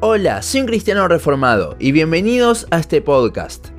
Hola, soy un cristiano reformado y bienvenidos a este podcast.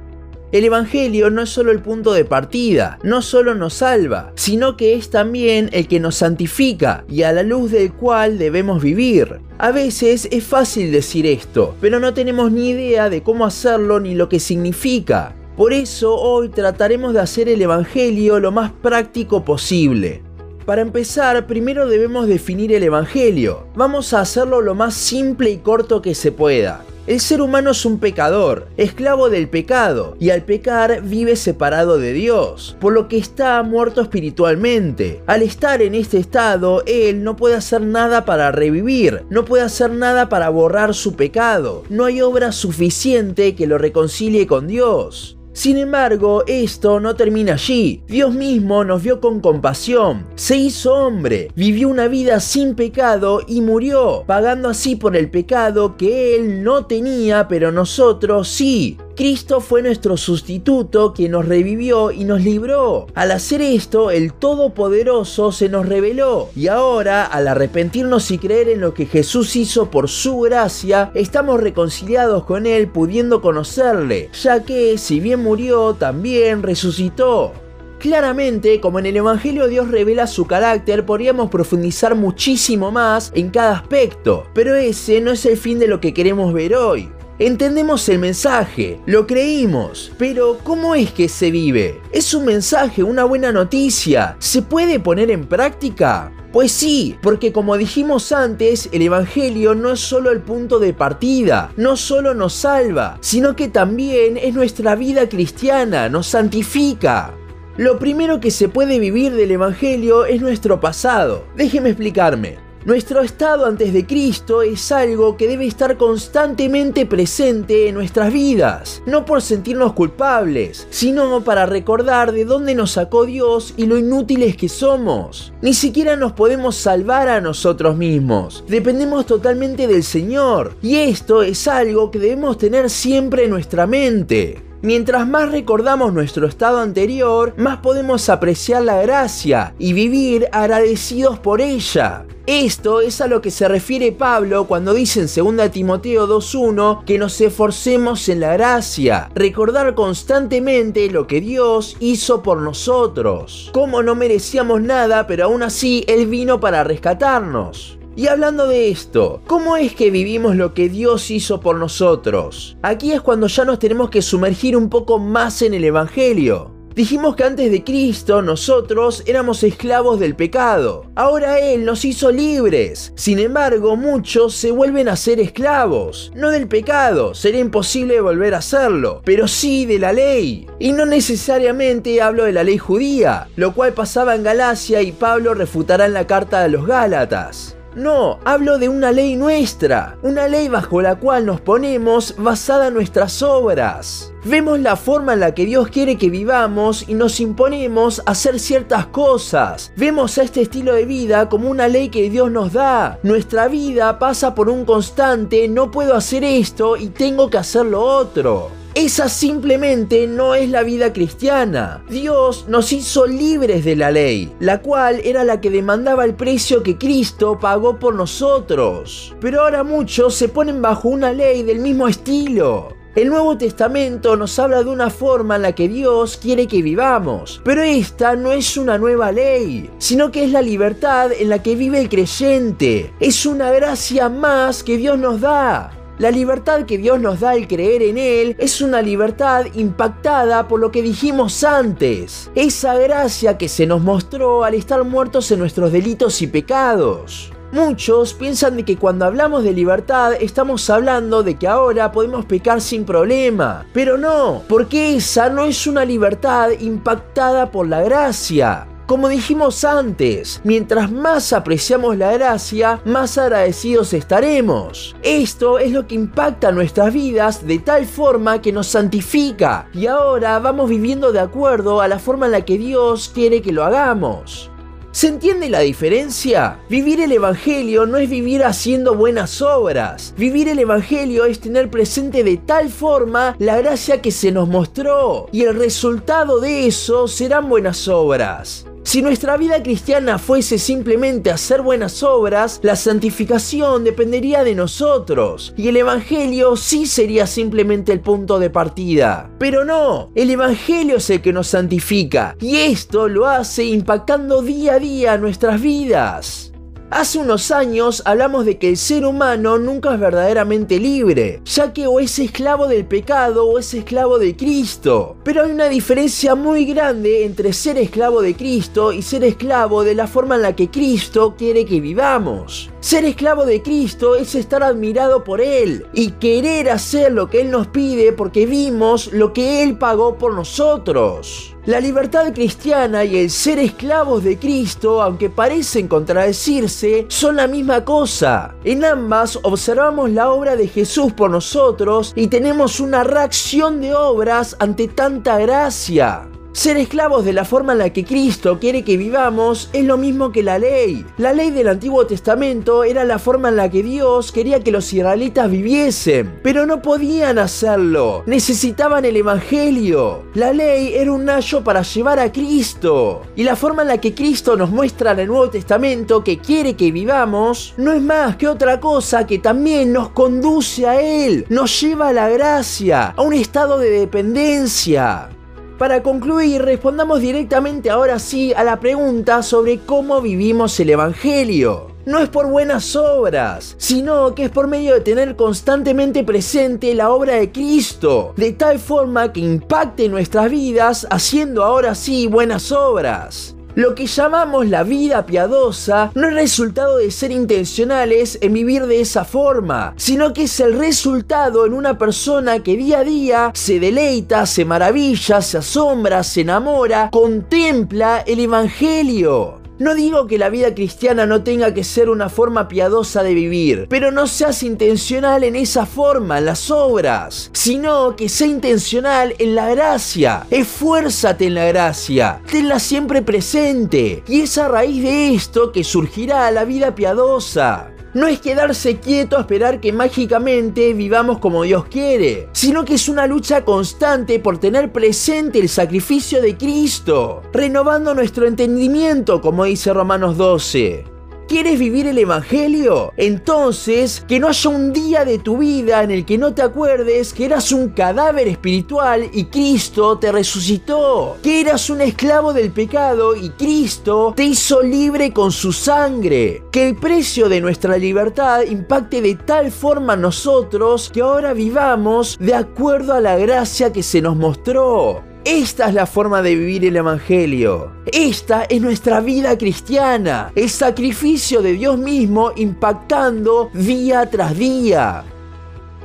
El Evangelio no es solo el punto de partida, no solo nos salva, sino que es también el que nos santifica y a la luz del cual debemos vivir. A veces es fácil decir esto, pero no tenemos ni idea de cómo hacerlo ni lo que significa. Por eso hoy trataremos de hacer el Evangelio lo más práctico posible. Para empezar, primero debemos definir el Evangelio. Vamos a hacerlo lo más simple y corto que se pueda. El ser humano es un pecador, esclavo del pecado, y al pecar vive separado de Dios, por lo que está muerto espiritualmente. Al estar en este estado, él no puede hacer nada para revivir, no puede hacer nada para borrar su pecado, no hay obra suficiente que lo reconcilie con Dios. Sin embargo, esto no termina allí. Dios mismo nos vio con compasión, se hizo hombre, vivió una vida sin pecado y murió, pagando así por el pecado que él no tenía, pero nosotros sí. Cristo fue nuestro sustituto que nos revivió y nos libró. Al hacer esto, el Todopoderoso se nos reveló y ahora, al arrepentirnos y creer en lo que Jesús hizo por su gracia, estamos reconciliados con Él pudiendo conocerle, ya que si bien murió, también resucitó. Claramente, como en el Evangelio Dios revela su carácter, podríamos profundizar muchísimo más en cada aspecto, pero ese no es el fin de lo que queremos ver hoy. Entendemos el mensaje, lo creímos, pero ¿cómo es que se vive? ¿Es un mensaje, una buena noticia? ¿Se puede poner en práctica? Pues sí, porque como dijimos antes, el Evangelio no es solo el punto de partida, no solo nos salva, sino que también es nuestra vida cristiana, nos santifica. Lo primero que se puede vivir del Evangelio es nuestro pasado. Déjeme explicarme. Nuestro estado antes de Cristo es algo que debe estar constantemente presente en nuestras vidas, no por sentirnos culpables, sino para recordar de dónde nos sacó Dios y lo inútiles que somos. Ni siquiera nos podemos salvar a nosotros mismos, dependemos totalmente del Señor, y esto es algo que debemos tener siempre en nuestra mente. Mientras más recordamos nuestro estado anterior, más podemos apreciar la gracia y vivir agradecidos por ella. Esto es a lo que se refiere Pablo cuando dice en 2 Timoteo 2.1 que nos esforcemos en la gracia, recordar constantemente lo que Dios hizo por nosotros, como no merecíamos nada, pero aún así Él vino para rescatarnos. Y hablando de esto, ¿cómo es que vivimos lo que Dios hizo por nosotros? Aquí es cuando ya nos tenemos que sumergir un poco más en el Evangelio. Dijimos que antes de Cristo nosotros éramos esclavos del pecado. Ahora Él nos hizo libres. Sin embargo, muchos se vuelven a ser esclavos. No del pecado, sería imposible volver a hacerlo, pero sí de la ley. Y no necesariamente hablo de la ley judía, lo cual pasaba en Galacia y Pablo refutará en la carta de los Gálatas. No, hablo de una ley nuestra, una ley bajo la cual nos ponemos basada en nuestras obras. Vemos la forma en la que Dios quiere que vivamos y nos imponemos a hacer ciertas cosas. Vemos a este estilo de vida como una ley que Dios nos da. Nuestra vida pasa por un constante, no puedo hacer esto y tengo que hacer lo otro. Esa simplemente no es la vida cristiana. Dios nos hizo libres de la ley, la cual era la que demandaba el precio que Cristo pagó por nosotros. Pero ahora muchos se ponen bajo una ley del mismo estilo. El Nuevo Testamento nos habla de una forma en la que Dios quiere que vivamos, pero esta no es una nueva ley, sino que es la libertad en la que vive el creyente. Es una gracia más que Dios nos da. La libertad que Dios nos da al creer en Él es una libertad impactada por lo que dijimos antes, esa gracia que se nos mostró al estar muertos en nuestros delitos y pecados. Muchos piensan de que cuando hablamos de libertad estamos hablando de que ahora podemos pecar sin problema, pero no, porque esa no es una libertad impactada por la gracia. Como dijimos antes, mientras más apreciamos la gracia, más agradecidos estaremos. Esto es lo que impacta nuestras vidas de tal forma que nos santifica y ahora vamos viviendo de acuerdo a la forma en la que Dios quiere que lo hagamos. ¿Se entiende la diferencia? Vivir el Evangelio no es vivir haciendo buenas obras. Vivir el Evangelio es tener presente de tal forma la gracia que se nos mostró. Y el resultado de eso serán buenas obras. Si nuestra vida cristiana fuese simplemente hacer buenas obras, la santificación dependería de nosotros y el Evangelio sí sería simplemente el punto de partida. Pero no, el Evangelio es el que nos santifica y esto lo hace impactando día a día nuestras vidas. Hace unos años hablamos de que el ser humano nunca es verdaderamente libre, ya que o es esclavo del pecado o es esclavo de Cristo. Pero hay una diferencia muy grande entre ser esclavo de Cristo y ser esclavo de la forma en la que Cristo quiere que vivamos. Ser esclavo de Cristo es estar admirado por Él y querer hacer lo que Él nos pide porque vimos lo que Él pagó por nosotros. La libertad cristiana y el ser esclavos de Cristo, aunque parecen contradecirse, son la misma cosa. En ambas observamos la obra de Jesús por nosotros y tenemos una reacción de obras ante tanta gracia. Ser esclavos de la forma en la que Cristo quiere que vivamos es lo mismo que la ley. La ley del Antiguo Testamento era la forma en la que Dios quería que los israelitas viviesen, pero no podían hacerlo. Necesitaban el Evangelio. La ley era un ayo para llevar a Cristo. Y la forma en la que Cristo nos muestra en el Nuevo Testamento que quiere que vivamos no es más que otra cosa que también nos conduce a Él, nos lleva a la gracia, a un estado de dependencia. Para concluir, respondamos directamente ahora sí a la pregunta sobre cómo vivimos el Evangelio. No es por buenas obras, sino que es por medio de tener constantemente presente la obra de Cristo, de tal forma que impacte nuestras vidas haciendo ahora sí buenas obras. Lo que llamamos la vida piadosa no es resultado de ser intencionales en vivir de esa forma, sino que es el resultado en una persona que día a día se deleita, se maravilla, se asombra, se enamora, contempla el Evangelio. No digo que la vida cristiana no tenga que ser una forma piadosa de vivir, pero no seas intencional en esa forma, en las obras, sino que sea intencional en la gracia. Esfuérzate en la gracia, tenla siempre presente, y es a raíz de esto que surgirá la vida piadosa no es quedarse quieto a esperar que mágicamente vivamos como Dios quiere, sino que es una lucha constante por tener presente el sacrificio de Cristo, renovando nuestro entendimiento, como dice Romanos 12. ¿Quieres vivir el Evangelio? Entonces, que no haya un día de tu vida en el que no te acuerdes que eras un cadáver espiritual y Cristo te resucitó. Que eras un esclavo del pecado y Cristo te hizo libre con su sangre. Que el precio de nuestra libertad impacte de tal forma nosotros que ahora vivamos de acuerdo a la gracia que se nos mostró. Esta es la forma de vivir el Evangelio. Esta es nuestra vida cristiana. El sacrificio de Dios mismo impactando día tras día.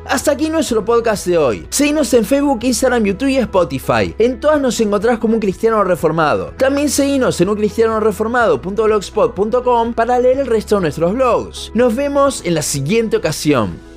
Hasta aquí nuestro podcast de hoy. Seguinos en Facebook, Instagram, YouTube y Spotify. En todas nos encontrás como un cristiano reformado. También seguinos en uncristianoreformado.blogspot.com para leer el resto de nuestros blogs. Nos vemos en la siguiente ocasión.